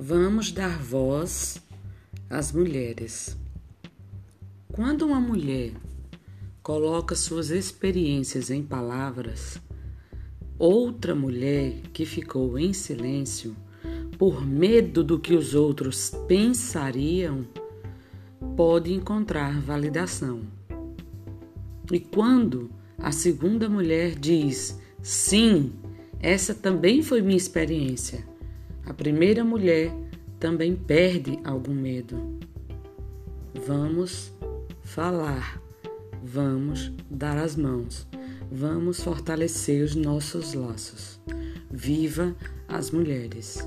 Vamos dar voz às mulheres. Quando uma mulher coloca suas experiências em palavras, outra mulher que ficou em silêncio por medo do que os outros pensariam pode encontrar validação. E quando a segunda mulher diz sim, essa também foi minha experiência a primeira mulher também perde algum medo. Vamos falar, vamos dar as mãos, vamos fortalecer os nossos laços. Viva as mulheres!